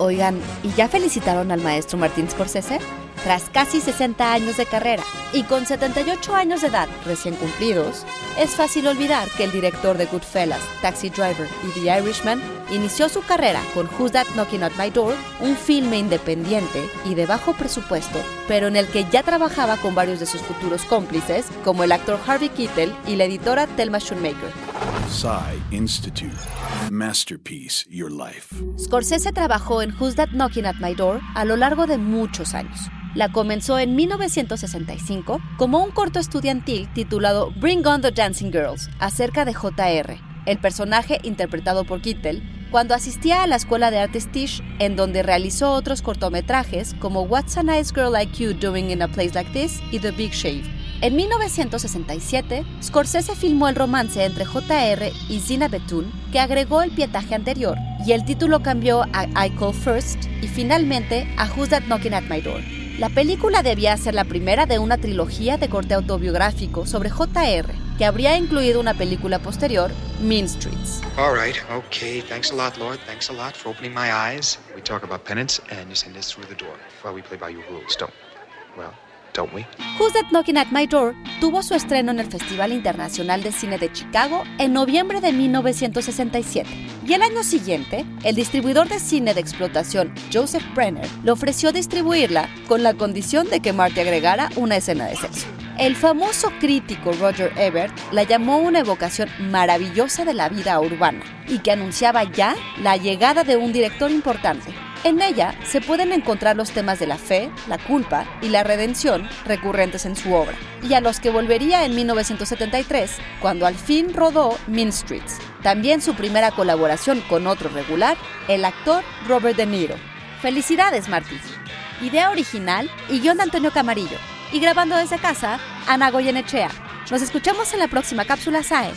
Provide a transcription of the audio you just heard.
Oigan, ¿y ya felicitaron al maestro Martín Scorsese? Tras casi 60 años de carrera y con 78 años de edad recién cumplidos, es fácil olvidar que el director de Goodfellas, Taxi Driver y The Irishman inició su carrera con Who's That Knocking at My Door, un filme independiente y de bajo presupuesto, pero en el que ya trabajaba con varios de sus futuros cómplices, como el actor Harvey Keitel y la editora Thelma Schoonmaker. Institute. Masterpiece Your Life. Scorsese trabajó en Who's That Knocking at My Door a lo largo de muchos años. La comenzó en 1965 como un corto estudiantil titulado Bring On the Dancing Girls, acerca de JR, el personaje interpretado por Kittel, cuando asistía a la escuela de artes Tisch, en donde realizó otros cortometrajes como What's a Nice Girl Like You Doing in a Place Like This y The Big Shave. En 1967, Scorsese filmó el romance entre JR y Zina Betun, que agregó el pietaje anterior, y el título cambió a I Call First y finalmente a Who's That Knocking at My Door. La película debía ser la primera de una trilogía de corte autobiográfico sobre JR, que habría incluido una película posterior, Mean Streets. All right, okay. Thanks a lot, Lord. Thanks a lot for opening my eyes. We talk about penance, and you send us through the door while we play by your rules, don't? Well. Don't? Who's That Knocking at My Door tuvo su estreno en el Festival Internacional de Cine de Chicago en noviembre de 1967. Y el año siguiente, el distribuidor de cine de explotación Joseph Brenner le ofreció distribuirla con la condición de que Marty agregara una escena de sexo. El famoso crítico Roger Ebert la llamó una evocación maravillosa de la vida urbana y que anunciaba ya la llegada de un director importante. En ella se pueden encontrar los temas de la fe, la culpa y la redención recurrentes en su obra, y a los que volvería en 1973, cuando al fin rodó Mean Streets, también su primera colaboración con otro regular, el actor Robert De Niro. Felicidades, Martí. Idea original y guion de Antonio Camarillo y grabando desde casa, Ana Goyenechea. Nos escuchamos en la próxima cápsula SAE.